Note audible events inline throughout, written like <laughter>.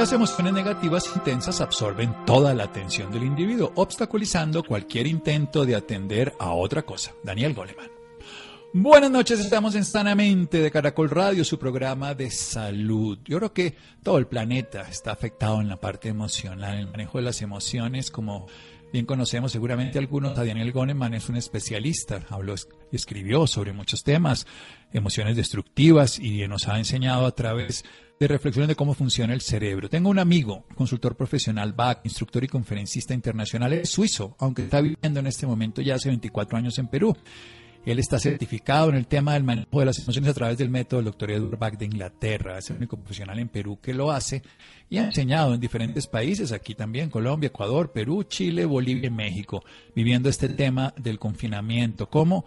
Las emociones negativas intensas absorben toda la atención del individuo, obstaculizando cualquier intento de atender a otra cosa. Daniel Goleman. Buenas noches, estamos en Sanamente de Caracol Radio, su programa de salud. Yo creo que todo el planeta está afectado en la parte emocional, el manejo de las emociones, como bien conocemos seguramente algunos. A Daniel Goleman es un especialista, habló escribió sobre muchos temas, emociones destructivas y nos ha enseñado a través de reflexión de cómo funciona el cerebro. Tengo un amigo, consultor profesional, BAC, instructor y conferencista internacional, es suizo, aunque está viviendo en este momento ya hace 24 años en Perú. Él está certificado en el tema del manejo de las emociones a través del método del doctor Edward Bach de Inglaterra. Es el único profesional en Perú que lo hace y ha enseñado en diferentes países, aquí también, Colombia, Ecuador, Perú, Chile, Bolivia y México, viviendo este tema del confinamiento. Cómo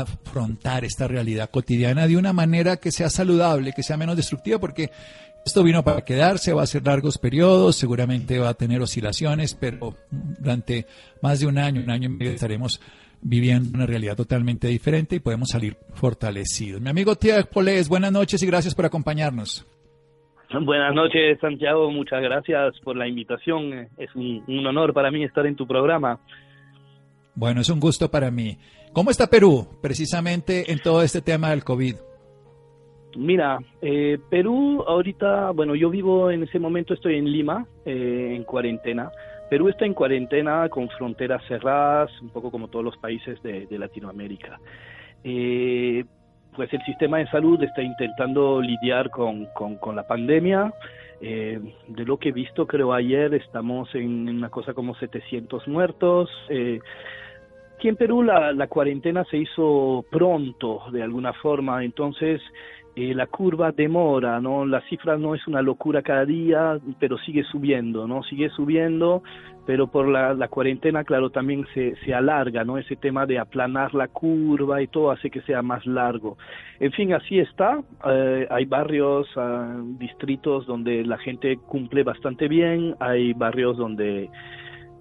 afrontar esta realidad cotidiana de una manera que sea saludable, que sea menos destructiva, porque esto vino para quedarse, va a ser largos periodos, seguramente va a tener oscilaciones, pero durante más de un año, un año y medio estaremos viviendo una realidad totalmente diferente y podemos salir fortalecidos. Mi amigo Tiago Polés, buenas noches y gracias por acompañarnos. Buenas noches, Santiago. Muchas gracias por la invitación. Es un, un honor para mí estar en tu programa. Bueno, es un gusto para mí. ¿Cómo está Perú precisamente en todo este tema del COVID? Mira, eh, Perú ahorita, bueno, yo vivo en ese momento, estoy en Lima, eh, en cuarentena. Perú está en cuarentena con fronteras cerradas, un poco como todos los países de, Latinoamérica. Eh, pues el sistema de salud está intentando lidiar con, con, la pandemia. de lo que he visto, creo ayer estamos en una cosa como 700 muertos. Aquí en Perú la, cuarentena se hizo pronto, de alguna forma, entonces eh, la curva demora, ¿no? La cifra no es una locura cada día, pero sigue subiendo, ¿no? Sigue subiendo, pero por la, la cuarentena, claro, también se, se alarga, ¿no? Ese tema de aplanar la curva y todo hace que sea más largo. En fin, así está. Eh, hay barrios, uh, distritos donde la gente cumple bastante bien, hay barrios donde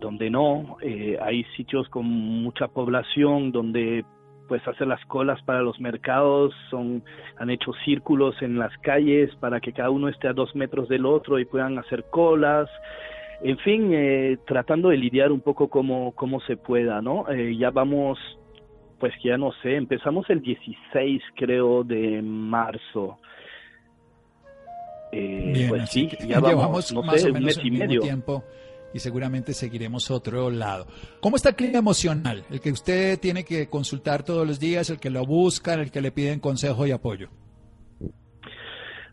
donde no, eh, hay sitios con mucha población donde pues hacer las colas para los mercados, son, han hecho círculos en las calles para que cada uno esté a dos metros del otro y puedan hacer colas. En fin, eh, tratando de lidiar un poco como, como se pueda, ¿no? Eh, ya vamos, pues ya no sé, empezamos el 16 creo de marzo. Eh, pues sí, ya <laughs> vamos, no sé, un mes y medio. Tiempo y seguramente seguiremos otro lado. ¿Cómo está el clima emocional? El que usted tiene que consultar todos los días, el que lo buscan, el que le piden consejo y apoyo.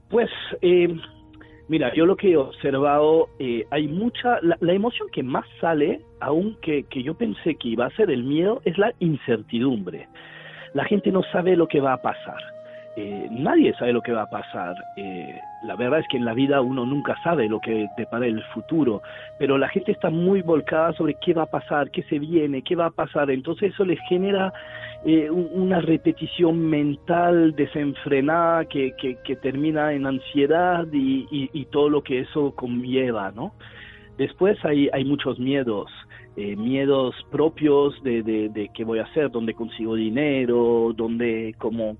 Pues, eh, mira, yo lo que he observado, eh, hay mucha, la, emoción que más sale, aunque que yo pensé que iba a ser el miedo, es la incertidumbre. La gente no sabe lo que va a pasar eh, nadie sabe lo que va a pasar. Eh, la verdad es que en la vida uno nunca sabe lo que depara el futuro, pero la gente está muy volcada sobre qué va a pasar, qué se viene, qué va a pasar. Entonces eso les genera eh, una repetición mental desenfrenada que, que, termina en ansiedad y, y, todo lo que eso conlleva, ¿no? Después hay, hay muchos miedos. miedos propios de, de, de, qué voy a hacer, dónde consigo dinero, dónde, cómo,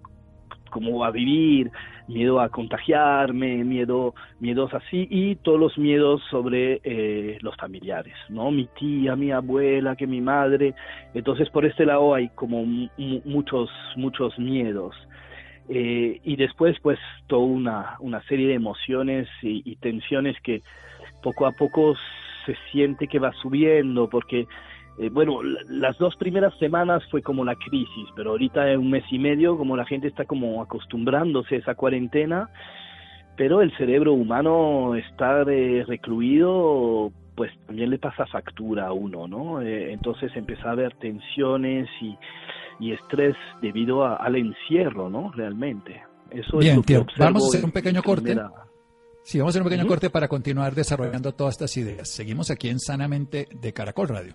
cómo a vivir, miedo a contagiarme, miedo, miedos así y todos los miedos sobre eh, los familiares, ¿no? Mi tía, mi abuela, que mi madre. Entonces por este lado hay como muchos, muchos miedos. Eh, y después pues toda una, una serie de emociones y tensiones que poco a poco se siente que va subiendo porque eh, bueno, las dos primeras semanas fue como la crisis, pero ahorita en un mes y medio, como la gente está como acostumbrándose a esa cuarentena, pero el cerebro humano estar recluido, pues también le pasa factura a uno, ¿no? Eh, entonces empieza a haber tensiones y, y estrés debido al encierro, ¿no? Realmente. Eso Bien, tío, vamos a hacer un pequeño corte. Sí, vamos a hacer un pequeño corte para continuar desarrollando todas estas ideas. Seguimos aquí en Sanamente de Caracol Radio.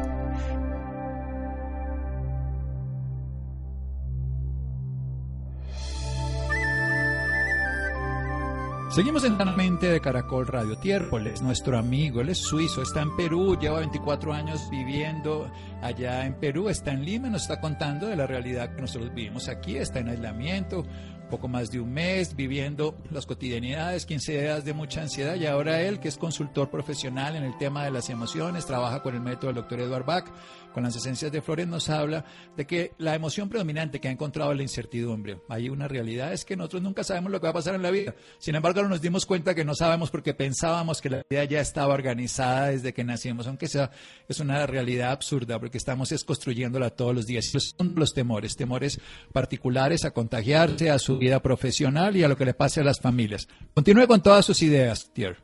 Seguimos en la mente de Caracol Radio. Tierpoles, nuestro amigo, él es suizo, está en Perú, lleva 24 años viviendo allá en Perú, está en Lima, nos está contando de la realidad que nosotros vivimos aquí, está en aislamiento, poco más de un mes viviendo las cotidianidades, 15 días de mucha ansiedad y ahora él, que es consultor profesional en el tema de las emociones, trabaja con el método del doctor Edward Bach, con las esencias de flores, nos habla de que la emoción predominante que ha encontrado es la incertidumbre. Hay una realidad, es que nosotros nunca sabemos lo que va a pasar en la vida. Sin embargo, nos dimos cuenta que no sabemos porque pensábamos que la vida ya estaba organizada desde que nacimos, aunque sea es una realidad absurda porque estamos es construyéndola todos los días. son los temores, temores particulares a contagiarse, a su vida profesional y a lo que le pase a las familias. Continúe con todas sus ideas, Tier.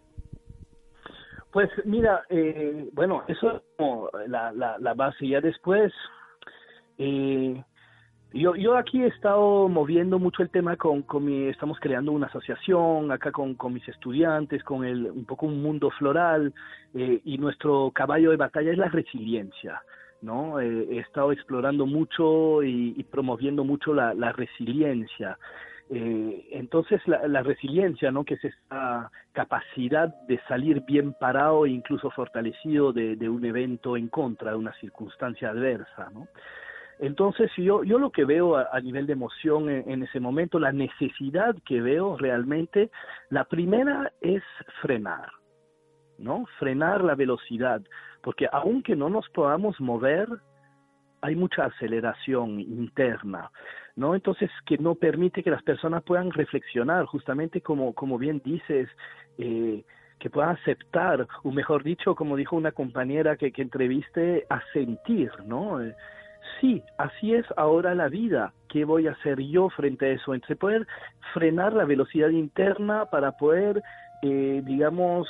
Pues mira, eh, bueno, eso es como la, la, base. Ya después, eh, yo, yo aquí he estado moviendo mucho el tema con, con mi, estamos creando una asociación acá con, con mis estudiantes, con el, un poco un mundo floral, eh, y nuestro caballo de batalla es la resiliencia. ¿no? he estado explorando mucho y, y promoviendo mucho la, la resiliencia. Eh, entonces la, resiliencia, ¿no? que es esa capacidad de salir bien parado e incluso fortalecido de, un evento en contra, de una circunstancia adversa. ¿no? Entonces yo, yo lo que veo a, nivel de emoción en, ese momento, la necesidad que veo realmente, la primera es frenar, ¿no? Frenar la velocidad, porque aunque no nos podamos mover, hay mucha aceleración interna. ¿no? Entonces, que no permite que las personas puedan reflexionar, justamente como, como bien dices, eh, que puedan aceptar, o mejor dicho, como dijo una compañera que, entreviste, a sentir, ¿no? Eh, sí, así es ahora la vida, ¿qué voy a hacer yo frente a eso? Entre poder frenar la velocidad interna para poder, eh, digamos,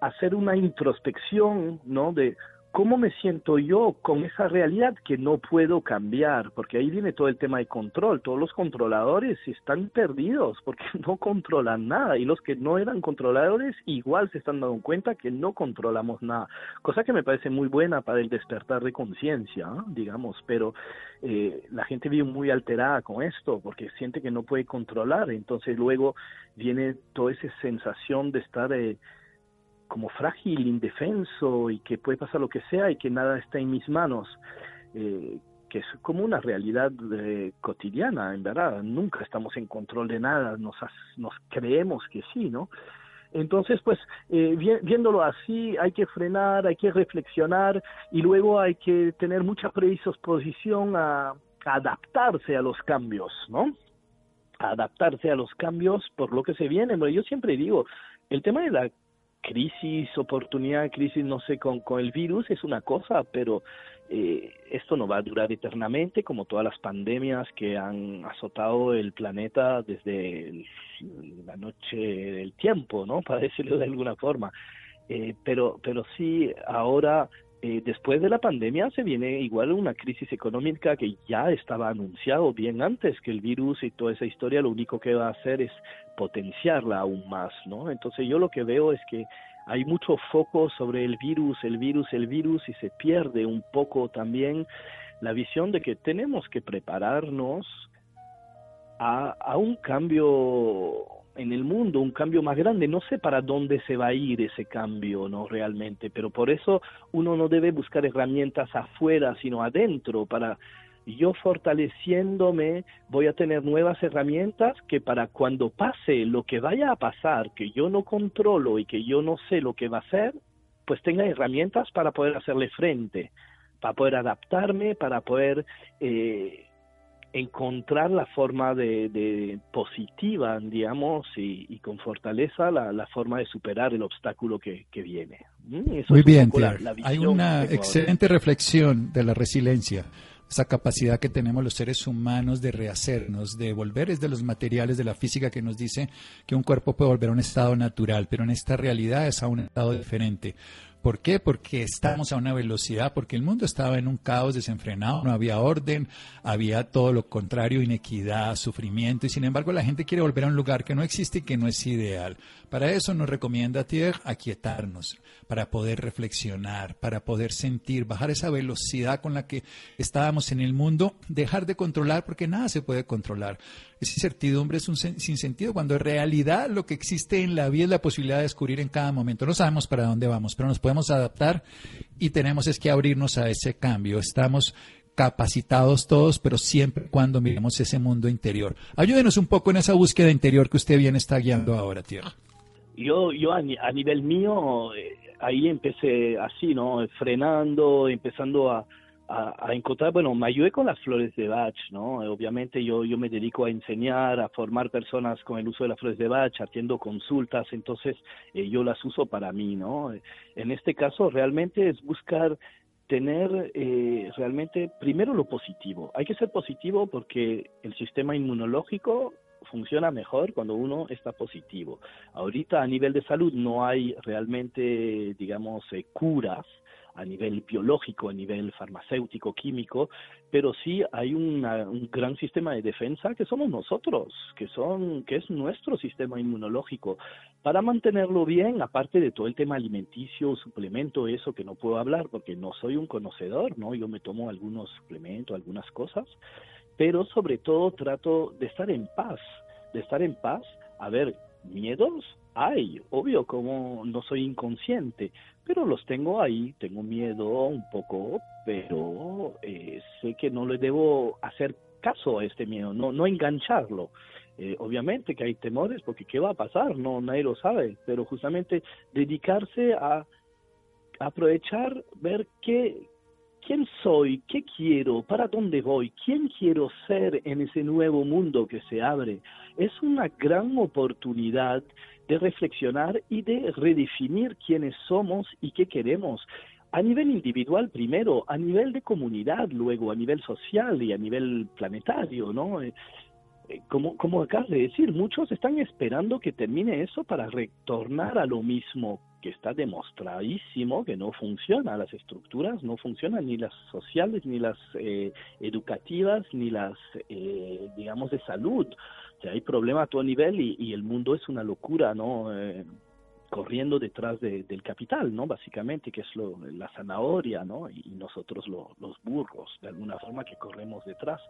hacer una introspección, ¿no? De ¿cómo me siento yo con esa realidad que no puedo cambiar? Porque ahí viene todo el tema de control. Todos los controladores están perdidos porque <laughs> no controlan nada y los que no eran controladores igual se están dando cuenta que no controlamos nada. Cosa que me parece muy buena para el despertar de conciencia, digamos, pero eh, la gente vive muy alterada con esto porque siente que no puede controlar. Entonces luego viene toda esa sensación de estar... Eh, como frágil, indefenso y que puede pasar lo que sea y que nada está en mis manos, eh, que es como una realidad eh, cotidiana, en verdad, nunca estamos en control de nada, nos, creemos que sí, ¿no? Entonces, pues, eh, viéndolo así, hay que frenar, hay que reflexionar y luego hay que tener mucha predisposición a, a adaptarse a los cambios, ¿no? Adaptarse a los cambios por lo que se viene. Yo siempre digo, el tema de la crisis, oportunidad, crisis, no sé, con, con el virus es una cosa, pero eh, esto no va a durar eternamente, como todas las pandemias que han azotado el planeta desde la noche del tiempo, ¿no? <laughs> Para decirlo de alguna forma. Eh, pero, pero sí, ahora eh, después de la pandemia se viene igual una crisis económica que ya estaba anunciado bien antes que el virus y toda esa historia lo único que va a hacer es potenciarla aún más, ¿no? Entonces yo lo que veo es que hay mucho foco sobre el virus, el virus, el virus y se pierde un poco también la visión de que tenemos que prepararnos a, a un cambio en el mundo, un cambio más grande. No sé para dónde se va a ir ese cambio, ¿no? Realmente, pero por eso uno no debe buscar herramientas afuera, sino adentro, para yo fortaleciéndome voy a tener nuevas herramientas que para cuando pase lo que vaya a pasar, que yo no controlo y que yo no sé lo que va a ser, pues tenga herramientas para poder hacerle frente, para poder adaptarme, para poder eh, encontrar la forma de, positiva, digamos, y, con fortaleza la, forma de superar el obstáculo que, viene. Mm, Muy bien, Hay una excelente reflexión de la resiliencia. esa capacidad que tenemos los seres humanos de rehacernos, de volver, es de los materiales de la física que nos dice que un cuerpo puede volver a un estado natural, pero en esta realidad es a un estado diferente. ¿Por qué? Porque estamos a una velocidad, porque el mundo estaba en un caos desenfrenado, no había orden, había todo lo contrario, inequidad, sufrimiento, y sin embargo la gente quiere volver a un lugar que no existe y que no es ideal. Para eso nos recomienda Thierry aquietarnos, para poder reflexionar, para poder sentir, bajar esa velocidad con la que estábamos en el mundo, dejar de controlar, porque nada se puede controlar. Esa incertidumbre es un sinsentido cuando en realidad lo que existe en la vida es la posibilidad de descubrir en cada momento. No sabemos para dónde vamos, pero nos podemos adaptar y tenemos es que abrirnos a ese cambio. Estamos capacitados todos, pero siempre cuando miremos ese mundo interior. Ayúdenos un poco en esa búsqueda interior que usted bien está guiando ahora, Tierra. Yo, yo a, nivel mío, eh, ahí empecé así, ¿no? Frenando, empezando a, a, encontrar, bueno, me ayudé con las flores de Bach, ¿no? Obviamente yo, yo me dedico a enseñar, a formar personas con el uso de las flores de Bach, atiendo consultas, entonces eh, yo las uso para mí, ¿no? En este caso realmente es buscar tener eh, realmente primero lo positivo. Hay que ser positivo porque el sistema inmunológico funciona mejor cuando uno está positivo. Ahorita a nivel de salud no hay realmente, digamos, eh, curas a nivel biológico, a nivel farmacéutico, químico, pero sí hay un gran sistema de defensa que somos nosotros, que son, que es nuestro sistema inmunológico. Para mantenerlo bien, aparte de todo el tema alimenticio, suplemento, eso que no puedo hablar porque no soy un conocedor, ¿no? Yo me tomo algunos suplementos, algunas cosas, pero sobre todo trato de estar en paz, de estar en paz. A ver, miedos hay, obvio, como no soy inconsciente, pero los tengo ahí, tengo miedo un poco, pero eh, sé que no le debo hacer caso a este miedo, no, no engancharlo. Eh, obviamente que hay temores, porque ¿qué va a pasar? No, nadie lo sabe, pero justamente dedicarse a aprovechar, ver qué, quién soy, qué quiero, para dónde voy, quién quiero ser en ese nuevo mundo que se abre, es una gran oportunidad de reflexionar y de redefinir quiénes somos y qué queremos. A nivel individual primero, a nivel de comunidad luego, a nivel social y a nivel planetario, ¿no? Eh, eh, como, como acabas de decir, muchos están esperando que termine eso para retornar a lo mismo, que está demostradísimo que no funciona. Las estructuras no funcionan, ni las sociales, ni las eh, educativas, ni las, digamos, de salud hay problemas a todo nivel y, el mundo es una locura, ¿no? Eh, corriendo detrás del capital, ¿no? Básicamente, que es lo, la zanahoria, ¿no? Y, nosotros los burros, de alguna forma, que corremos detrás.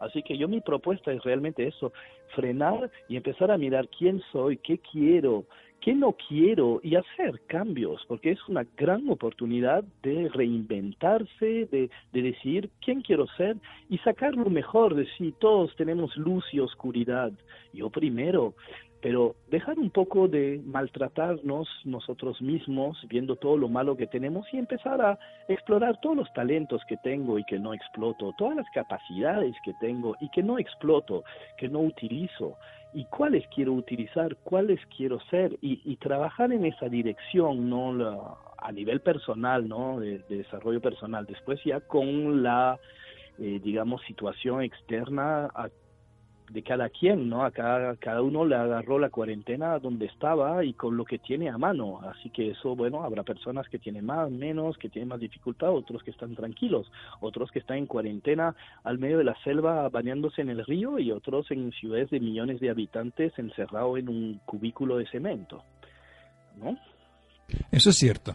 Así que yo mi propuesta es realmente eso, frenar y empezar a mirar quién soy, qué quiero, qué no quiero y hacer cambios, porque es una gran oportunidad de reinventarse, de, de decidir quién quiero ser y sacar lo mejor de sí. Todos tenemos luz y oscuridad. Yo primero, pero dejar un poco de maltratarnos nosotros mismos, viendo todo lo malo que tenemos y empezar a explorar todos los talentos que tengo y que no exploto, todas las capacidades que tengo y que no exploto, que no utilizo y cuáles quiero utilizar, cuáles quiero ser y, trabajar en esa dirección, no a nivel personal, no de, desarrollo personal. Después ya con la eh, digamos situación externa de cada quien, ¿no? A cada, cada uno le agarró la cuarentena donde estaba y con lo que tiene a mano. Así que eso, bueno, habrá personas que tienen más, menos, que tienen más dificultad, otros que están tranquilos, otros que están en cuarentena al medio de la selva bañándose en el río y otros en ciudades de millones de habitantes encerrados en un cubículo de cemento, ¿no? Eso es cierto.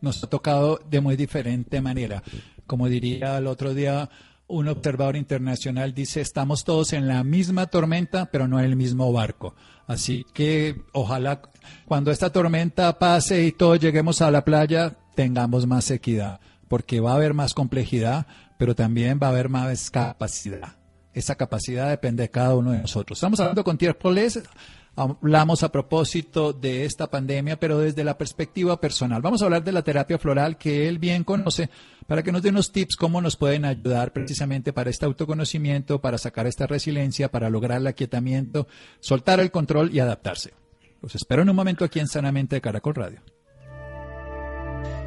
Nos ha tocado de muy diferente manera. Como diría el otro día un observador internacional dice, estamos todos en la misma tormenta, pero no en el mismo barco. Así que ojalá cuando esta tormenta pase y todos lleguemos a la playa, tengamos más equidad, porque va a haber más complejidad, pero también va a haber más capacidad. Esa capacidad depende de cada uno de nosotros. Estamos hablando con Thierry Poles, hablamos a propósito de esta pandemia, pero desde la perspectiva personal. Vamos a hablar de la terapia floral que él bien conoce para que nos dé unos tips cómo nos pueden ayudar precisamente para este autoconocimiento, para sacar esta resiliencia, para lograr el aquietamiento, soltar el control y adaptarse. Los espero en un momento aquí en Sanamente de Caracol Radio.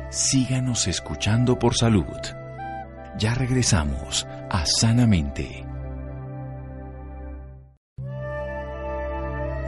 Síganos escuchando por salud. Ya regresamos a Sanamente.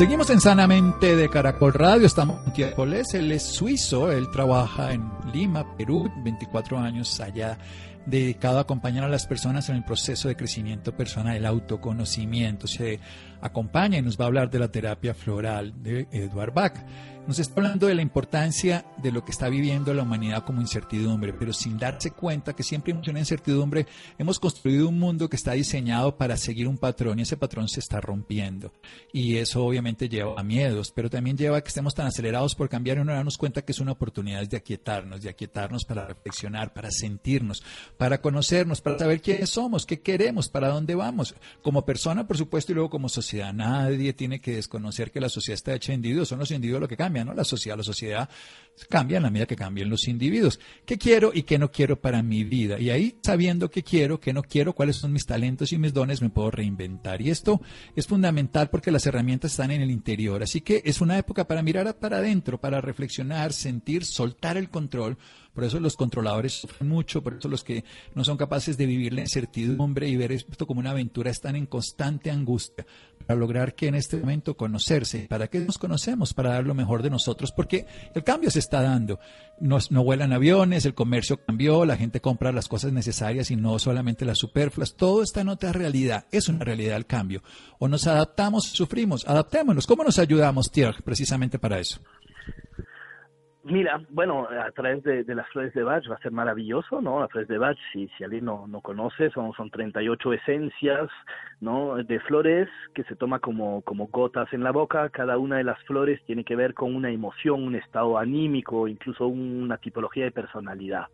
Seguimos en Sanamente de Caracol Radio. Estamos con Tiapoles. Él es suizo. Él trabaja en Lima, Perú, 24 años allá, dedicado a acompañar a las personas en el proceso de crecimiento personal, el autoconocimiento. Se acompaña y nos va a hablar de la terapia floral de Edward Bach. Nos está hablando de la importancia de lo que está viviendo la humanidad como incertidumbre, pero sin darse cuenta que siempre hay una incertidumbre, hemos construido un mundo que está diseñado para seguir un patrón y ese patrón se está rompiendo. Y eso obviamente lleva a miedos, pero también lleva a que estemos tan acelerados por cambiar y no darnos cuenta que es una oportunidad de aquietarnos, de aquietarnos para reflexionar, para sentirnos, para conocernos, para saber quiénes somos, qué queremos, para dónde vamos, como persona, por supuesto, y luego como sociedad. Nadie tiene que desconocer que la sociedad está hecha de individuos, son los individuos lo que cambian la sociedad, la sociedad cambia en la medida que cambian los individuos. ¿Qué quiero y qué no quiero para mi vida? Y ahí, sabiendo qué quiero, qué no quiero, cuáles son mis talentos y mis dones, me puedo reinventar. Y esto es fundamental porque las herramientas están en el interior. Así que es una época para mirar para adentro, para reflexionar, sentir, soltar el control. Por eso los controladores mucho, por eso los que no son capaces de vivir la incertidumbre y ver esto como una aventura están en constante angustia para lograr que en este momento conocerse. ¿Para qué nos conocemos? Para dar lo mejor de nosotros, porque el cambio se está dando. no vuelan aviones, el comercio cambió, la gente compra las cosas necesarias y no solamente las superfluas. Todo está en otra realidad. Es una realidad el cambio. O nos adaptamos, sufrimos. Adaptémonos. ¿Cómo nos ayudamos, Tierg, precisamente para eso? Mira, bueno, a través de, las flores de Bach va a ser maravilloso, ¿no? Las flores de Bach, si, si alguien no, no conoce, son, son 38 esencias, ¿no? De flores que se toma como, como gotas en la boca. Cada una de las flores tiene que ver con una emoción, un estado anímico, incluso una tipología de personalidad.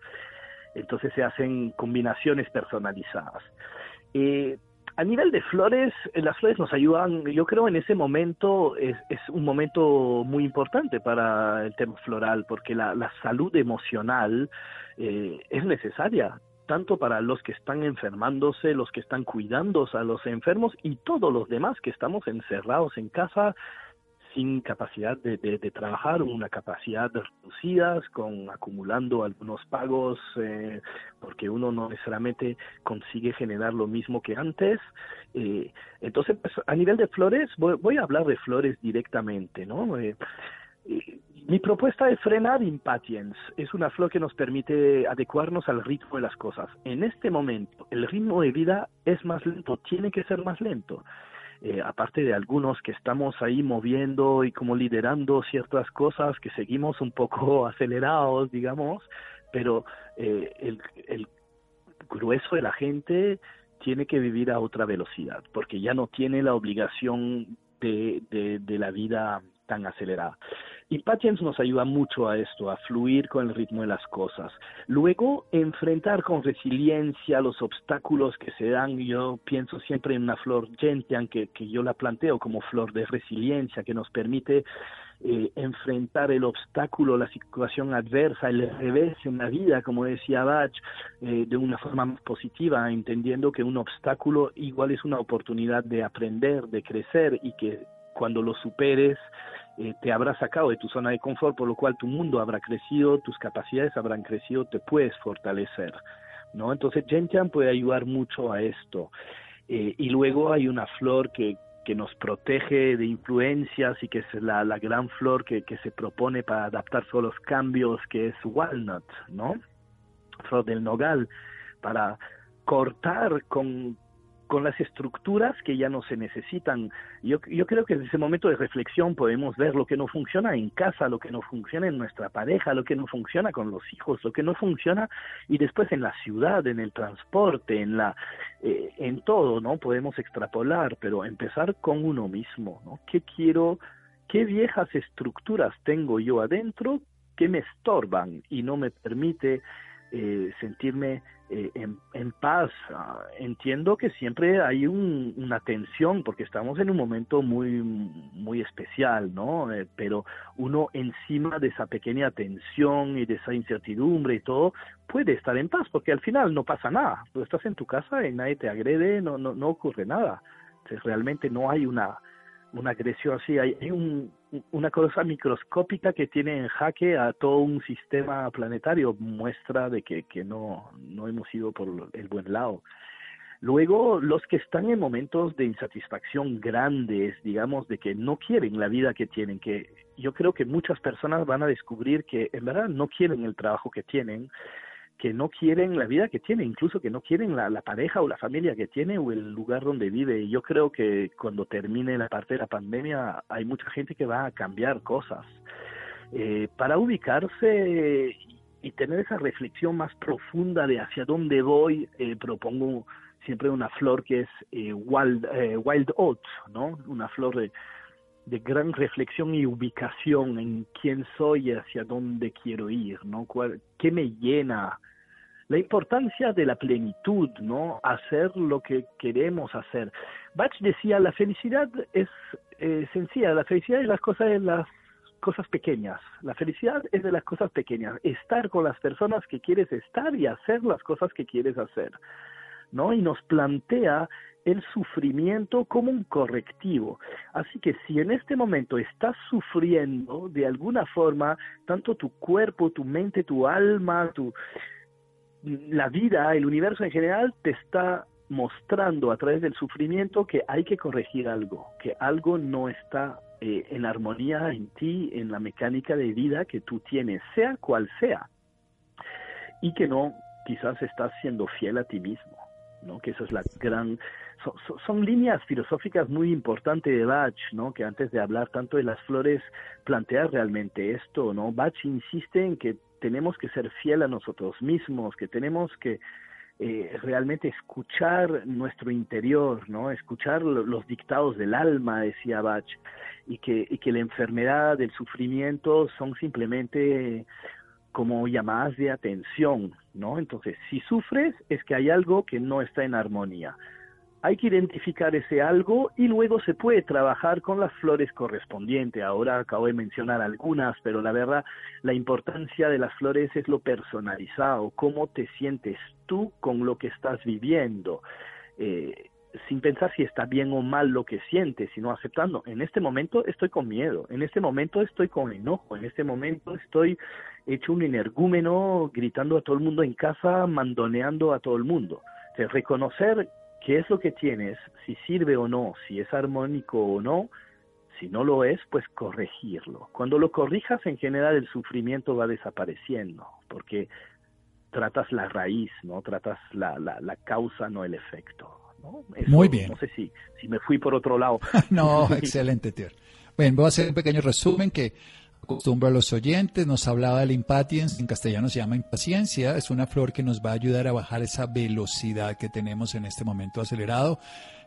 Entonces se hacen combinaciones personalizadas. Eh, a nivel de flores, eh, las flores nos ayudan, yo creo en ese momento es, es un momento muy importante para el tema floral, porque la, salud emocional eh, es necesaria, tanto para los que están enfermándose, los que están cuidándose a los enfermos y todos los demás que estamos encerrados en casa sin capacidad de, de, trabajar, una capacidad reducida, con acumulando algunos pagos, eh, porque uno no necesariamente consigue generar lo mismo que antes. Eh, entonces, pues, a nivel de flores, voy, a hablar de flores directamente, ¿no? Eh, mi propuesta es frenar impatience. Es una flor que nos permite adecuarnos al ritmo de las cosas. En este momento, el ritmo de vida es más lento, tiene que ser más lento. Eh, aparte de algunos que estamos ahí moviendo y como liderando ciertas cosas, que seguimos un poco <laughs> acelerados, digamos, pero eh, el, el grueso de la gente tiene que vivir a otra velocidad, porque ya no tiene la obligación de, de, de la vida tan acelerada. Y Patience nos ayuda mucho a esto, a fluir con el ritmo de las cosas. Luego, enfrentar con resiliencia los obstáculos que se dan. Yo pienso siempre en una flor gentian que, que yo la planteo como flor de resiliencia, que nos permite eh, enfrentar el obstáculo, la situación adversa, el revés en la vida, como decía Bach, eh, de una forma más positiva, entendiendo que un obstáculo igual es una oportunidad de aprender, de crecer y que cuando lo superes, eh, te habrá sacado de tu zona de confort, por lo cual tu mundo habrá crecido, tus capacidades habrán crecido, te puedes fortalecer, ¿no? Entonces Gentian puede ayudar mucho a esto. Eh, y luego hay una flor que, que nos protege de influencias y que es la, la gran flor que, que se propone para adaptarse a los cambios, que es Walnut, ¿no? Flor del nogal, para cortar con, con las estructuras que ya no se necesitan. Yo, yo creo que en ese momento de reflexión podemos ver lo que no funciona en casa, lo que no funciona en nuestra pareja, lo que no funciona con los hijos, lo que no funciona y después en la ciudad, en el transporte, en la eh, en todo, ¿no? Podemos extrapolar, pero empezar con uno mismo, ¿no? ¿Qué quiero? ¿Qué viejas estructuras tengo yo adentro que me estorban y no me permite eh, sentirme eh, en, paz. Ah, entiendo que siempre hay una tensión porque estamos en un momento muy, muy especial, ¿no? Eh, pero uno encima de esa pequeña tensión y de esa incertidumbre y todo puede estar en paz porque al final no pasa nada. Tú estás en tu casa y nadie te agrede, no, no, no ocurre nada. Entonces, realmente no hay una, una agresión así, hay, un, una cosa microscópica que tiene en jaque a todo un sistema planetario, muestra de que, no, no hemos ido por el buen lado. Luego, los que están en momentos de insatisfacción grandes, digamos, de que no quieren la vida que tienen, que yo creo que muchas personas van a descubrir que en verdad no quieren el trabajo que tienen, que no quieren la vida que tiene, incluso que no quieren la, pareja o la familia que tiene o el lugar donde vive. yo creo que cuando termine la parte de la pandemia hay mucha gente que va a cambiar cosas. Eh, para ubicarse y tener esa reflexión más profunda de hacia dónde voy, eh, propongo siempre una flor que es eh, wild, wild oat, ¿no? Una flor de, de gran reflexión y ubicación en quién soy y hacia dónde quiero ir, ¿no? ¿Qué me llena? La importancia de la plenitud, ¿no? Hacer lo que queremos hacer. Bach decía, la felicidad es eh, sencilla, la felicidad es las cosas de las cosas pequeñas. La felicidad es de las cosas pequeñas, estar con las personas que quieres estar y hacer las cosas que quieres hacer. ¿no? Y nos plantea el sufrimiento como un correctivo. Así que si en este momento estás sufriendo de alguna forma, tanto tu cuerpo, tu mente, tu alma, tu, la vida, el universo en general te está mostrando a través del sufrimiento que hay que corregir algo, que algo no está eh, en armonía en ti, en la mecánica de vida que tú tienes, sea cual sea, y que no quizás estás siendo fiel a ti mismo, ¿no? Que eso es la gran son, líneas filosóficas muy importantes de Bach, ¿no? Que antes de hablar tanto de las flores plantea realmente esto, ¿no? Bach insiste en que tenemos que ser fiel a nosotros mismos, que tenemos que eh, realmente escuchar nuestro interior, ¿no? Escuchar los dictados del alma, decía Bach, y que, y que la enfermedad, el sufrimiento son simplemente como llamadas de atención, ¿no? Entonces, si sufres es que hay algo que no está en armonía hay que identificar ese algo y luego se puede trabajar con las flores correspondientes. Ahora acabo de mencionar algunas, pero la verdad, la importancia de las flores es lo personalizado, cómo te sientes tú con lo que estás viviendo. Eh, sin pensar si está bien o mal lo que sientes, sino aceptando, en este momento estoy con miedo, en este momento estoy con enojo, en este momento estoy hecho un energúmeno gritando a todo el mundo en casa, mandoneando a todo el mundo. reconocer qué es lo que tienes, si sirve o no, si es armónico o no, si no lo es, pues corregirlo. Cuando lo corrijas, en general el sufrimiento va desapareciendo, porque tratas la raíz, ¿no? Tratas la, la, la causa, no el efecto. ¿no? Muy bien. No sé si, si me fui por otro lado. <laughs> no, <laughs> excelente, tío. Bueno, voy a hacer un pequeño resumen que acostumbro a los oyentes, nos hablaba del impatience, en castellano se llama impaciencia, es una flor que nos va a ayudar a bajar esa velocidad que tenemos en este momento acelerado.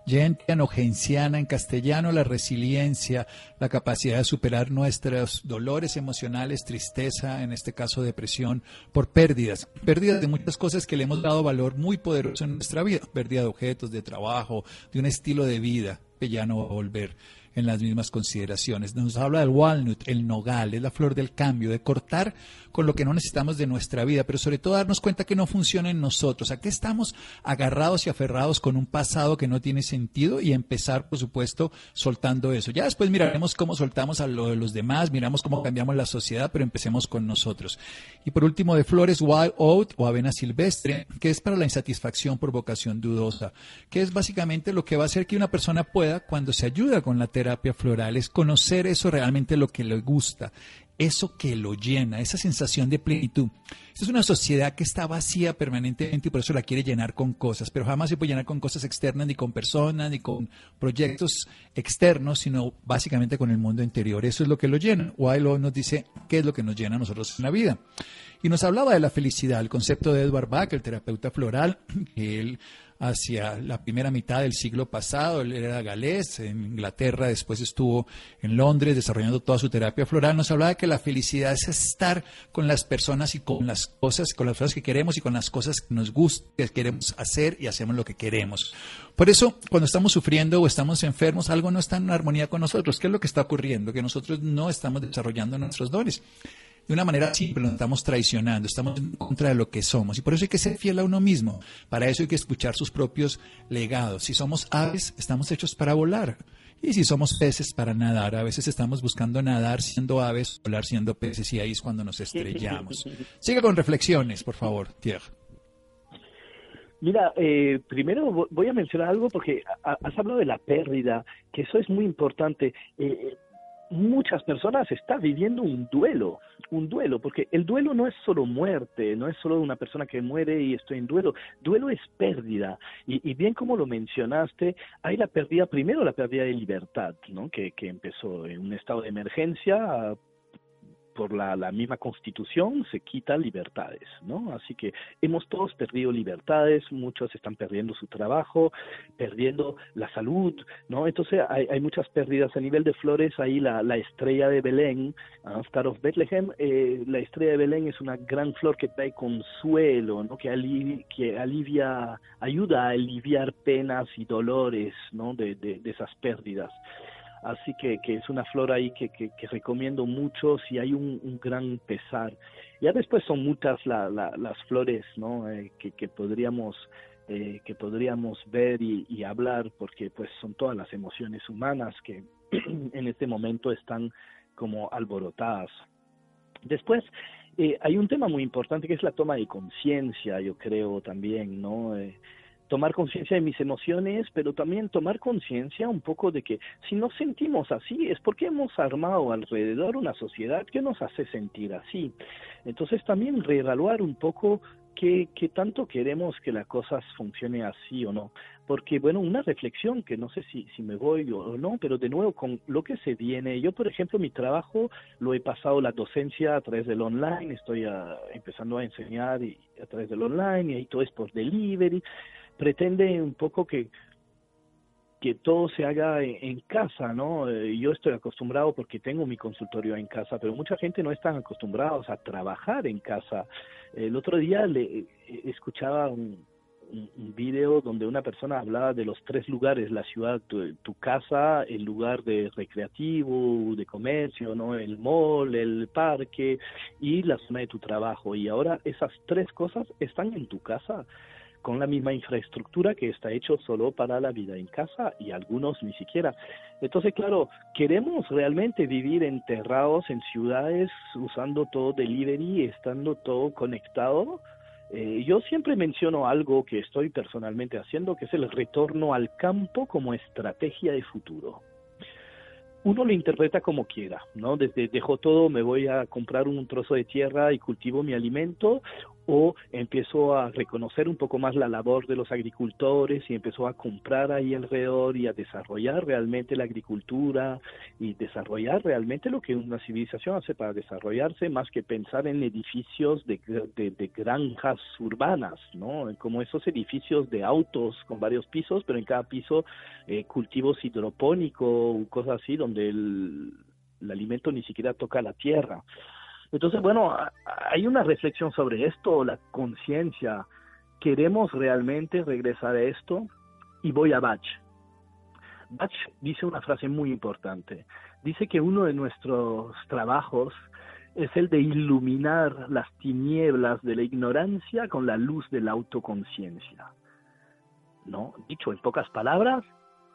Gentian o en castellano, la resiliencia, la capacidad de superar nuestros dolores emocionales, tristeza, en este caso depresión, por pérdidas. Pérdidas de muchas cosas que le hemos dado valor muy poderoso en nuestra vida. Pérdida de objetos, de trabajo, de un estilo de vida que ya no va a volver en las mismas consideraciones. Nos habla del walnut, el nogal, es la flor del cambio, de cortar con lo que no necesitamos de nuestra vida, pero sobre todo darnos cuenta que no funciona en nosotros. ¿A qué estamos agarrados y aferrados con un pasado que no tiene sentido? Y empezar, por supuesto, soltando eso. Ya después miraremos cómo soltamos a lo de los demás, miramos cómo cambiamos la sociedad, pero empecemos con nosotros. Y por último, de flores wild oat o avena silvestre, que es para la insatisfacción por vocación dudosa, que es básicamente lo que va a hacer que una persona pueda, cuando se ayuda con la terapia floral, es conocer eso realmente lo que le gusta, eso que lo llena, esa sensación de plenitud. Esta es una sociedad que está vacía permanentemente y por eso la quiere llenar con cosas, pero jamás se puede llenar con cosas externas, ni con personas, ni con proyectos externos, sino básicamente con el mundo interior. Eso es lo que lo llena. Wilde nos dice qué es lo que nos llena a nosotros en la vida. Y nos hablaba de la felicidad, el concepto de Edward Bach, el terapeuta floral, <clears throat> que él hacia la primera mitad del siglo pasado. Él era galés, en Inglaterra, después estuvo en Londres desarrollando toda su terapia floral. Nos hablaba de que la felicidad es estar con las personas y con las cosas, con las cosas que queremos y con las cosas que nos gustan, que queremos hacer y hacemos lo que queremos. Por eso, cuando estamos sufriendo o estamos enfermos, algo no está en armonía con nosotros. ¿Qué es lo que está ocurriendo? Que nosotros no estamos desarrollando nuestros dones de una manera simple, nos estamos traicionando, estamos en contra de lo que somos. Y por eso hay que ser fiel a uno mismo. Para eso hay que escuchar sus propios legados. Si somos aves, estamos hechos para volar. Y si somos peces, para nadar. A veces estamos buscando nadar siendo aves, volar siendo peces, y ahí es cuando nos estrellamos. <laughs> Siga con reflexiones, por favor, Tierra. Mira, eh, primero voy a mencionar algo porque has hablado de la pérdida, que eso es muy importante. Eh, muchas personas están viviendo un duelo, un duelo, porque el duelo no es solo muerte, no es solo una persona que muere y estoy en duelo, duelo es pérdida. Y, bien como lo mencionaste, hay la pérdida, primero la pérdida de libertad, ¿no? que, que empezó en un estado de emergencia por la, misma constitución se quita libertades, ¿no? Así que hemos todos perdido libertades, muchos están perdiendo su trabajo, perdiendo la salud, ¿no? Entonces hay, muchas pérdidas a nivel de flores, ahí la, la estrella de Belén, uh, Star of Bethlehem, eh, la estrella de Belén es una gran flor que trae consuelo, ¿no? Que, alivia, que alivia, ayuda a aliviar penas y dolores, ¿no? de, de esas pérdidas así que, que es una flor ahí que, que, recomiendo mucho si hay un, gran pesar. Ya después son muchas las flores ¿no? Eh, que, podríamos eh, que podríamos ver y, hablar porque pues son todas las emociones humanas que <clears throat> en este momento están como alborotadas. Después eh, hay un tema muy importante que es la toma de conciencia, yo creo también, ¿no? Tomar conciencia de mis emociones, pero también tomar conciencia un poco de que si nos sentimos así es porque hemos armado alrededor una sociedad que nos hace sentir así. Entonces también reevaluar un poco qué, qué tanto queremos que la cosa funcione así o no. Porque, bueno, una reflexión que no sé si, si me voy o, no, pero de nuevo con lo que se viene, yo por ejemplo mi trabajo lo he pasado la docencia a través del online, estoy empezando a enseñar a través del online y todo es por delivery pretende un poco que que todo se haga en, casa, ¿no? Eh, yo estoy acostumbrado porque tengo mi consultorio en casa, pero mucha gente no están acostumbrados a trabajar en casa. El otro día le eh, escuchaba un, un, video donde una persona hablaba de los tres lugares, la ciudad, tu, tu, casa, el lugar de recreativo, de comercio, ¿no? El mall, el parque y la zona de tu trabajo. Y ahora esas tres cosas están en tu casa con la misma infraestructura que está hecho solo para la vida en casa y algunos ni siquiera. Entonces, claro, queremos realmente vivir enterrados en ciudades usando todo delivery, estando todo conectado. Eh, yo siempre menciono algo que estoy personalmente haciendo, que es el retorno al campo como estrategia de futuro uno lo interpreta como quiera, ¿no? Desde dejo todo, me voy a comprar un trozo de tierra y cultivo mi alimento, o empezó a reconocer un poco más la labor de los agricultores y empezó a comprar ahí alrededor y a desarrollar realmente la agricultura y desarrollar realmente lo que una civilización hace para desarrollarse más que pensar en edificios de, de, granjas urbanas, ¿no? Como esos edificios de autos con varios pisos, pero en cada piso eh, cultivos hidropónicos, cosas así, donde el alimento ni siquiera toca la tierra. Entonces, bueno, hay una reflexión sobre esto, la conciencia. ¿Queremos realmente regresar a esto? Y voy a Bach. Bach dice una frase muy importante. Dice que uno de nuestros trabajos es el de iluminar las tinieblas de la ignorancia con la luz de la autoconciencia. ¿No? Dicho en pocas palabras,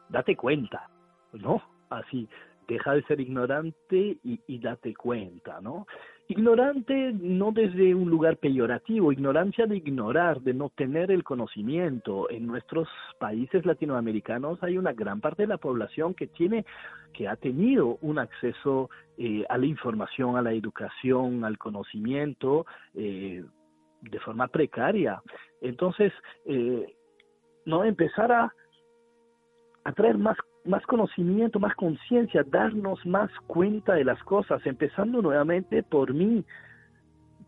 date cuenta, ¿no? Así, deja de ser ignorante y, y date cuenta, ¿no? Ignorante no desde un lugar peyorativo, ignorancia de ignorar, de no tener el conocimiento. En nuestros países latinoamericanos hay una gran parte de la población que tiene, que ha tenido un acceso eh, a la información, a la educación, al conocimiento eh, de forma precaria. Entonces, eh, no empezar a, a traer más más conocimiento, más conciencia, darnos más cuenta de las cosas, empezando nuevamente por mí,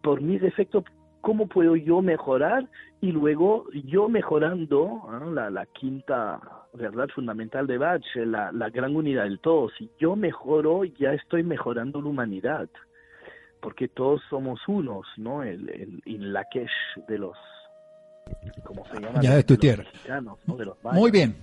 por mis defectos cómo puedo yo mejorar y luego yo mejorando la, la, quinta verdad fundamental de Bach, la, la gran unidad del todo. Si yo mejoro, ya estoy mejorando la humanidad, porque todos somos unos, ¿no? El, el de los, ¿cómo se llama? Ya de tu tierra. Muy bien.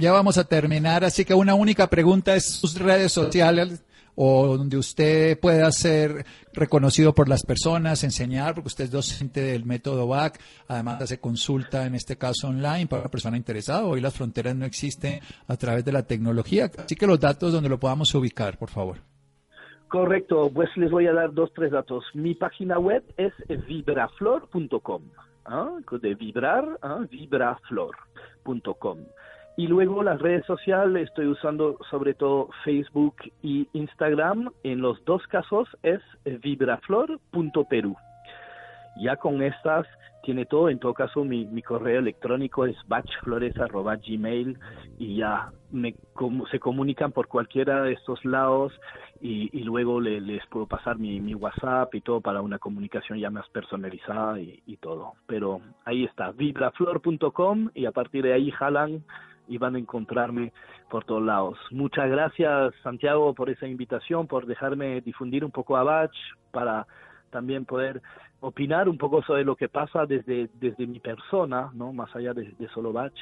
Ya vamos a terminar, así que una única pregunta es sus redes sociales o donde usted pueda ser reconocido por las personas, enseñar, porque usted es docente del método BAC, además hace consulta, en este caso online, para la persona interesada. Hoy las fronteras no existen a través de la tecnología, así que los datos donde lo podamos ubicar, por favor. Correcto, pues les voy a dar dos, tres datos. Mi página web es vibraflor.com, ¿ah? de vibrar, ¿ah? vibraflor.com. Y luego las redes sociales, estoy usando sobre todo Facebook y Instagram. En los dos casos es vibraflor.peru. Ya con estas tiene todo. En todo caso, mi, mi correo electrónico es batchflores.gmail y ya me, se comunican por cualquiera de estos lados y, y luego les puedo pasar mi, mi, WhatsApp y todo para una comunicación ya más personalizada y, y todo. Pero ahí está, vibraflor.com y a partir de ahí jalan y van a encontrarme por todos lados. Muchas gracias Santiago por esa invitación, por dejarme difundir un poco a Bach para también poder opinar un poco sobre lo que pasa desde, desde mi persona, no más allá de, solo Bach.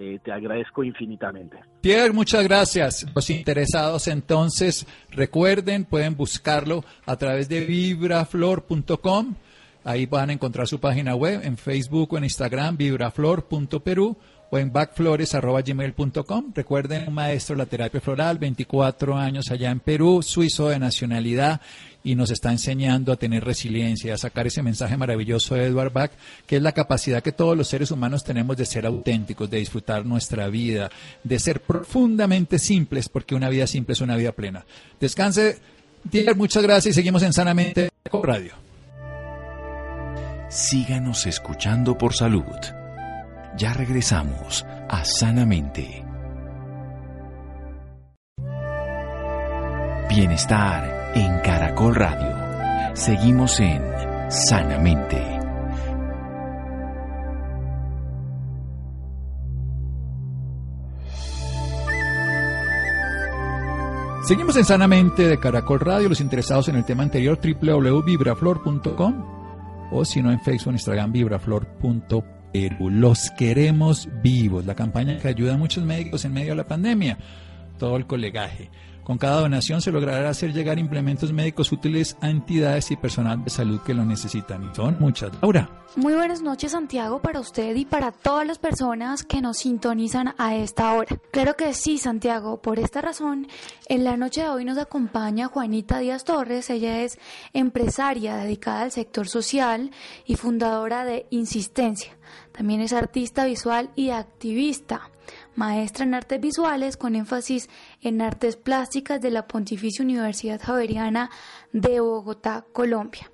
Eh, te agradezco infinitamente. Pierre, muchas gracias. Los interesados entonces, recuerden, pueden buscarlo a través de vibraflor.com. Ahí van a encontrar su página web en Facebook o en Instagram, vibraflor.peru o en backflores.gmail.com. Recuerden, un maestro de la terapia floral, 24 años allá en Perú, suizo de nacionalidad, y nos está enseñando a tener resiliencia, a sacar ese mensaje maravilloso de Edward Bach, que es la capacidad que todos los seres humanos tenemos de ser auténticos, de disfrutar nuestra vida, de ser profundamente simples, porque una vida simple es una vida plena. Descanse, Tier, muchas gracias y seguimos en Sanamente Radio. Síganos escuchando por salud. Ya regresamos a Sanamente. Bienestar en Caracol Radio. Seguimos en Sanamente. Seguimos en Sanamente de Caracol Radio. Los interesados en el tema anterior, www.vibraflor.com o si no en Facebook, Instagram, vibraflor.com los queremos vivos, la campaña que ayuda a muchos médicos en medio de la pandemia, todo el colegaje. Con cada donación se logrará hacer llegar implementos médicos útiles a entidades y personal de salud que lo necesitan. Y son muchas. Laura. Muy buenas noches, Santiago, para usted y para todas las personas que nos sintonizan a esta hora. Claro que sí, Santiago. Por esta razón, en la noche de hoy nos acompaña Juanita Díaz Torres. Ella es empresaria dedicada al sector social y fundadora de Insistencia. También es artista visual y activista maestra en artes visuales con énfasis en artes plásticas de la Pontificia Universidad Javeriana de Bogotá, Colombia.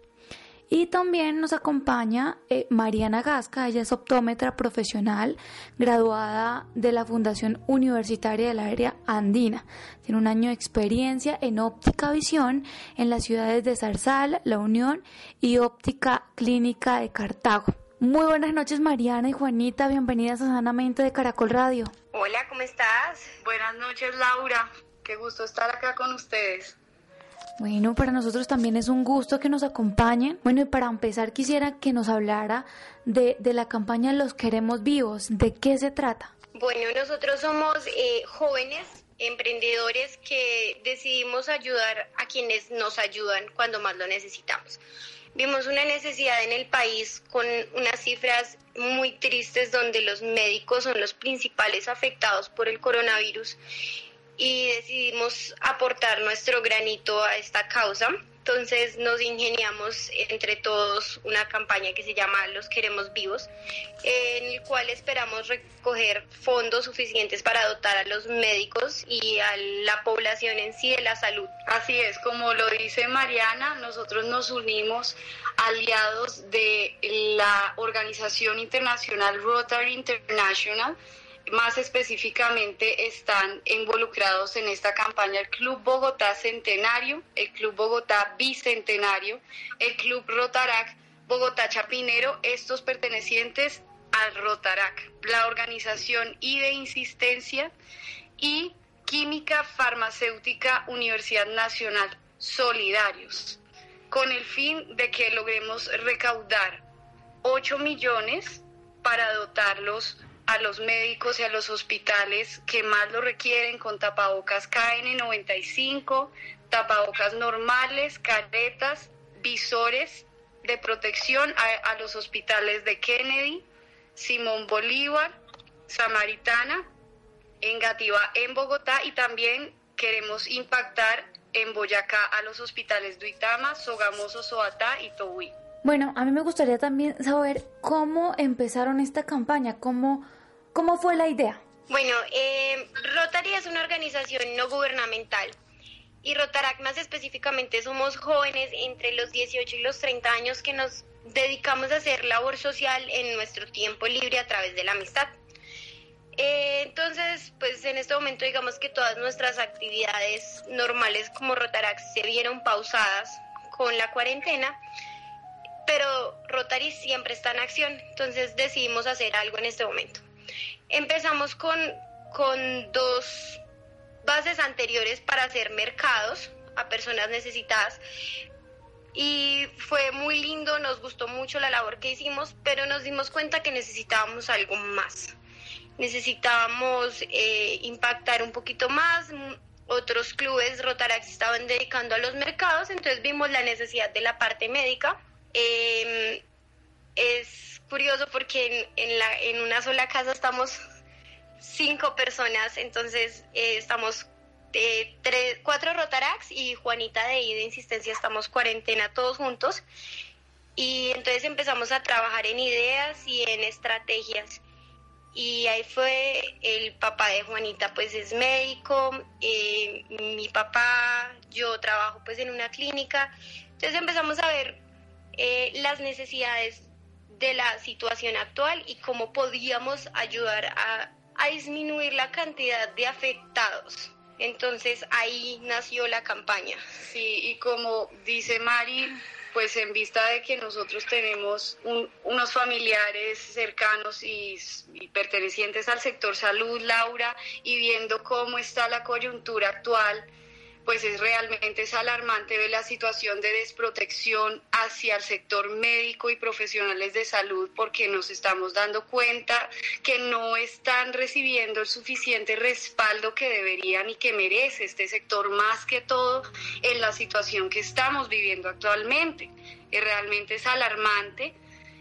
Y también nos acompaña eh, Mariana Gasca, ella es optómetra profesional, graduada de la Fundación Universitaria del Área Andina. Tiene un año de experiencia en óptica visión en las ciudades de Zarzal, La Unión y Óptica Clínica de Cartago. Muy buenas noches Mariana y Juanita, bienvenidas a Sanamente de Caracol Radio. Hola, ¿cómo estás? Buenas noches Laura, qué gusto estar acá con ustedes. Bueno, para nosotros también es un gusto que nos acompañen. Bueno, y para empezar quisiera que nos hablara de, la campaña Los Queremos Vivos. ¿De qué se trata? Bueno, nosotros somos eh, jóvenes emprendedores que decidimos ayudar a quienes nos ayudan cuando más lo necesitamos. Vimos una necesidad en el país con unas cifras muy tristes donde los médicos son los principales afectados por el coronavirus y decidimos aportar nuestro granito a esta causa. Entonces nos ingeniamos entre todos una campaña que se llama Los Queremos Vivos, en el cual esperamos recoger fondos suficientes para dotar a los médicos y a la población en sí de la salud. Así es, como lo dice Mariana, nosotros nos unimos aliados de la organización internacional Rotary International más específicamente están involucrados en esta campaña el Club Bogotá Centenario, el Club Bogotá Bicentenario, el Club Rotarac, Bogotá Chapinero, estos pertenecientes al Rotarac, la organización I de Insistencia y Química Farmacéutica Universidad Nacional, solidarios, con el fin de que logremos recaudar 8 millones para dotarlos a los médicos y a los hospitales que más lo requieren con tapabocas KN95, tapabocas normales, caretas, visores de protección a, los hospitales de Kennedy, Simón Bolívar, Samaritana, en Gativa, en Bogotá y también queremos impactar en Boyacá a los hospitales de Uitama, Sogamoso, Soatá y Tohuí. Bueno, a mí me gustaría también saber cómo empezaron esta campaña, cómo, cómo fue la idea. Bueno, eh, Rotary es una organización no gubernamental y Rotarac más específicamente somos jóvenes entre los 18 y los 30 años que nos dedicamos a hacer labor social en nuestro tiempo libre a través de la amistad. Eh, entonces, pues en este momento digamos que todas nuestras actividades normales como Rotarac se vieron pausadas con la cuarentena pero Rotary siempre está en acción, entonces decidimos hacer algo en este momento. Empezamos con, con dos bases anteriores para hacer mercados a personas necesitadas. Y fue muy lindo, nos gustó mucho la labor que hicimos, pero nos dimos cuenta que necesitábamos algo más. Necesitábamos eh, impactar un poquito más, otros clubes Rotaract estaban dedicando a los mercados, entonces vimos la necesidad de la parte médica. Eh, es curioso porque en, la, en una sola casa estamos cinco personas, entonces eh, estamos eh, tres, cuatro Rotarax y Juanita de I de Insistencia, estamos cuarentena todos juntos. Y entonces empezamos a trabajar en ideas y en estrategias. Y ahí fue el papá de Juanita, pues es médico, eh, mi papá, yo trabajo pues en una clínica. Entonces empezamos a ver eh, las necesidades de la situación actual y cómo podíamos ayudar a, a disminuir la cantidad de afectados. Entonces ahí nació la campaña. Sí, y como dice Mari, pues en vista de que nosotros tenemos unos familiares cercanos y, pertenecientes al sector salud, Laura, y viendo cómo está la coyuntura actual, pues es realmente es alarmante ver la situación de desprotección hacia el sector médico y profesionales de salud porque nos estamos dando cuenta que no están recibiendo el suficiente respaldo que deberían y que merece este sector más que todo en la situación que estamos viviendo actualmente. Realmente es alarmante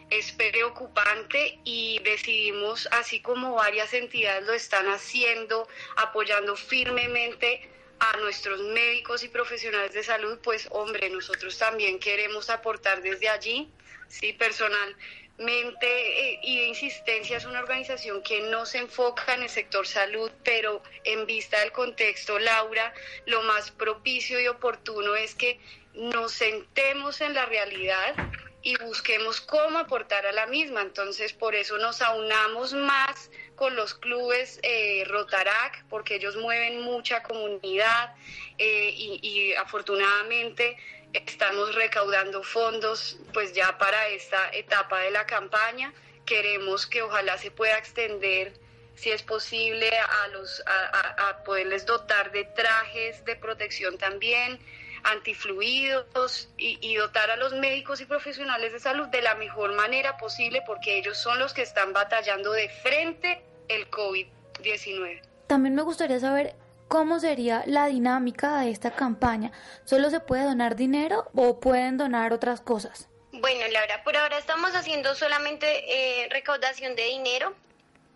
es preocupante y decidimos, así como varias entidades lo están haciendo, apoyando firmemente a nuestros médicos y profesionales de salud, pues hombre, nosotros también queremos aportar desde allí, sí, personalmente eh, y de Insistencia es una organización que no se enfoca en el sector salud, pero en vista del contexto, Laura, lo más propicio y oportuno es que nos sentemos en la realidad y busquemos cómo aportar a la misma. Entonces, por eso nos aunamos más con los clubes eh, Rotarac, porque ellos mueven mucha comunidad eh, y, afortunadamente estamos recaudando fondos pues ya para esta etapa de la campaña. Queremos que ojalá se pueda extender si es posible a los a, a poderles dotar de trajes de protección también antifluidos y, dotar a los médicos y profesionales de salud de la mejor manera posible porque ellos son los que están batallando de frente el COVID-19. También me gustaría saber cómo sería la dinámica de esta campaña. ¿Solo se puede donar dinero o pueden donar otras cosas? Bueno, Laura, por ahora estamos haciendo solamente eh, recaudación de dinero,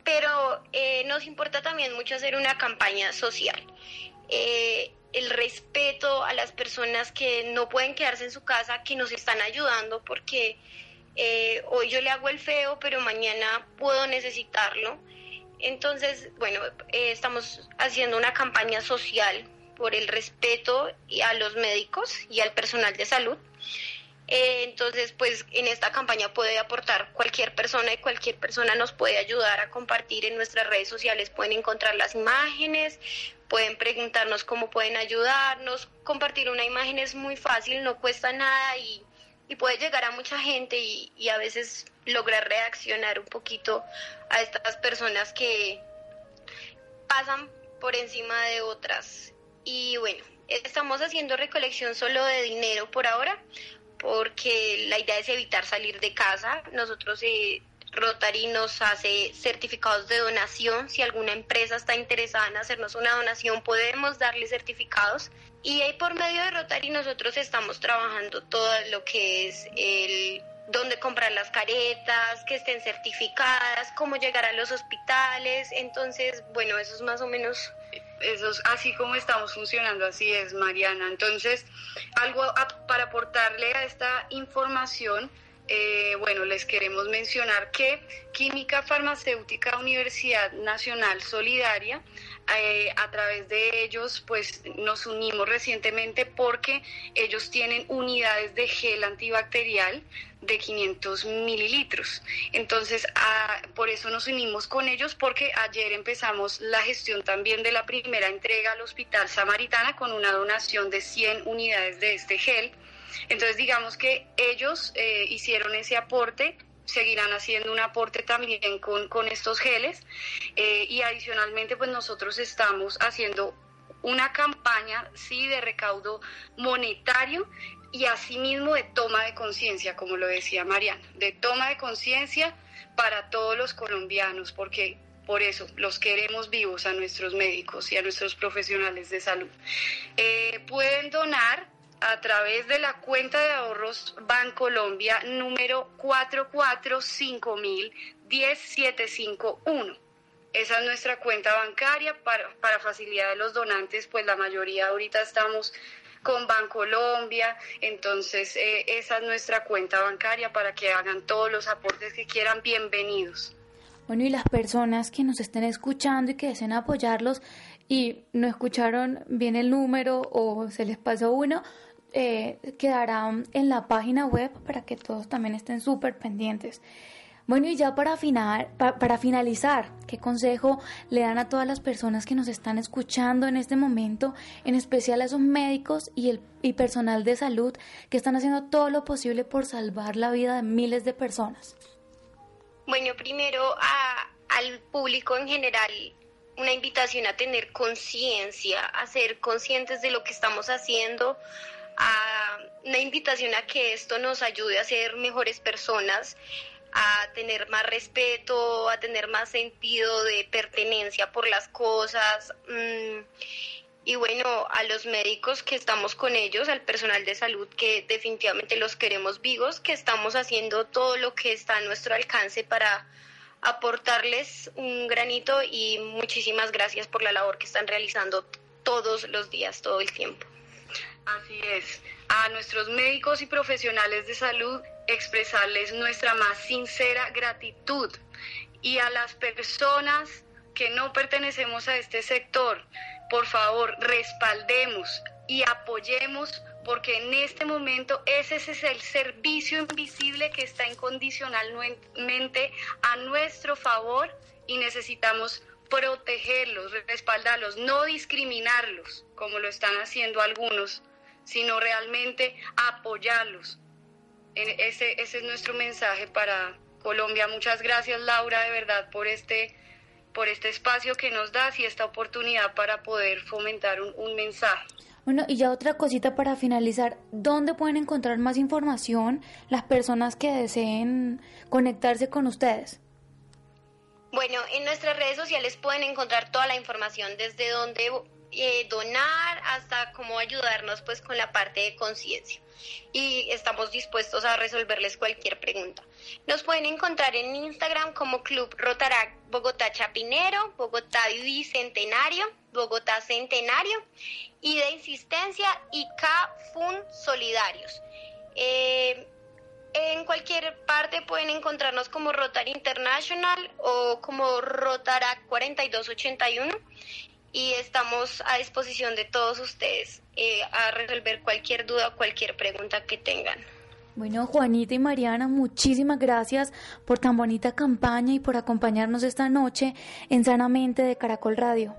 pero eh, nos importa también mucho hacer una campaña social. Eh, el respeto a las personas que no pueden quedarse en su casa, que nos están ayudando, porque eh, hoy yo le hago el feo, pero mañana puedo necesitarlo. Entonces, bueno, eh, estamos haciendo una campaña social por el respeto a los médicos y al personal de salud. Eh, entonces, pues en esta campaña puede aportar cualquier persona y cualquier persona nos puede ayudar a compartir en nuestras redes sociales. Pueden encontrar las imágenes, pueden preguntarnos cómo pueden ayudarnos. Compartir una imagen es muy fácil, no cuesta nada y y puede llegar a mucha gente y, y a veces lograr reaccionar un poquito a estas personas que pasan por encima de otras. Y bueno, estamos haciendo recolección solo de dinero por ahora, porque la idea es evitar salir de casa. Nosotros eh, Rotary nos hace certificados de donación. Si alguna empresa está interesada en hacernos una donación, podemos darle certificados. Y ahí por medio de Rotary nosotros estamos trabajando todo lo que es el dónde comprar las caretas, que estén certificadas, cómo llegar a los hospitales. Entonces, bueno, eso es más o menos eso es así como estamos funcionando, así es, Mariana. Entonces, algo para aportarle a esta información, eh, bueno, les queremos mencionar que Química Farmacéutica Universidad Nacional Solidaria, eh, a través de ellos, pues nos unimos recientemente porque ellos tienen unidades de gel antibacterial de 500 mililitros. Entonces, por eso nos unimos con ellos porque ayer empezamos la gestión también de la primera entrega al Hospital Samaritana con una donación de 100 unidades de este gel entonces, digamos que ellos eh, hicieron ese aporte seguirán haciendo un aporte también con, con estos geles eh, y adicionalmente pues nosotros estamos haciendo una campaña sí de recaudo monetario y asimismo de toma de conciencia, como lo decía Mariana, de toma de conciencia para todos los colombianos, porque por eso los queremos vivos a nuestros médicos y a nuestros profesionales de salud. Eh, pueden donar a través de la cuenta de ahorros Bancolombia número 445010751. Esa es nuestra cuenta bancaria para, para facilidad de los donantes, pues la mayoría ahorita estamos con Bancolombia, entonces eh, esa es nuestra cuenta bancaria para que hagan todos los aportes que quieran, bienvenidos. Bueno, y las personas que nos estén escuchando y que deseen apoyarlos y no escucharon bien el número o se les pasó uno, eh, quedará en la página web para que todos también estén súper pendientes. Bueno, y ya para, final, para finalizar, ¿qué consejo le dan a todas las personas que nos están escuchando en este momento, en especial a esos médicos y el y personal de salud que están haciendo todo lo posible por salvar la vida de miles de personas? Bueno, primero al público en general, una invitación a tener conciencia, a ser conscientes de lo que estamos haciendo, a una invitación a que esto nos ayude a ser mejores personas, a tener más respeto, a tener más sentido de pertenencia por las cosas. Mm, y bueno, a los médicos que estamos con ellos, al personal de salud que definitivamente los queremos vivos, que estamos haciendo todo lo que está a nuestro alcance para aportarles un granito y muchísimas gracias por la labor que están realizando todos los días, todo el tiempo. Así es. A nuestros médicos y profesionales de salud expresarles nuestra más sincera gratitud y a las personas que no pertenecemos a este sector, por favor, respaldemos y apoyemos porque en este momento ese es el servicio invisible que está incondicionalmente a nuestro favor y necesitamos protegerlos, respaldarlos, no discriminarlos como lo están haciendo algunos sino realmente apoyarlos. Ese, ese es nuestro mensaje para Colombia. Muchas gracias Laura, de verdad, por este, por este espacio que nos das y esta oportunidad para poder fomentar un, un mensaje. Bueno, y ya otra cosita para finalizar, ¿dónde pueden encontrar más información las personas que deseen conectarse con ustedes? Bueno, en nuestras redes sociales pueden encontrar toda la información desde donde eh, donar hasta cómo ayudarnos pues con la parte de conciencia y estamos dispuestos a resolverles cualquier pregunta. Nos pueden encontrar en Instagram como Club Rotarac Bogotá Chapinero, Bogotá Bicentenario, Bogotá Centenario y de Insistencia y K-Fun Solidarios. Eh, en cualquier parte pueden encontrarnos como Rotary International o como Rotarac 4281 y estamos a disposición de todos ustedes eh, a resolver cualquier duda o cualquier pregunta que tengan. Bueno, Juanita y Mariana, muchísimas gracias por tan bonita campaña y por acompañarnos esta noche en Sanamente de Caracol Radio.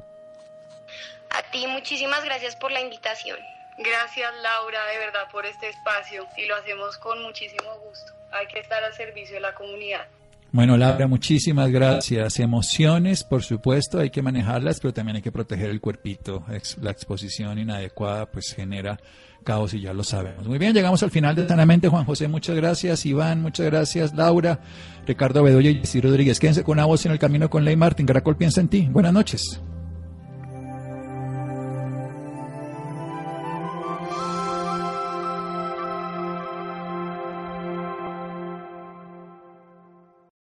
A ti, muchísimas gracias por la invitación. Gracias Laura, de verdad, por este espacio y lo hacemos con muchísimo gusto. Hay que estar al servicio de la comunidad. Bueno, Laura, muchísimas gracias. Emociones, por supuesto, hay que manejarlas, pero también hay que proteger el cuerpito. La exposición inadecuada pues genera caos y ya lo sabemos. Muy bien, llegamos al final de Sanamente. Juan José, muchas gracias. Iván, muchas gracias. Laura, Ricardo Bedoya y Jessy Rodríguez. Quédense con una voz en el camino con Ley Martín. Caracol piensa en ti. Buenas noches.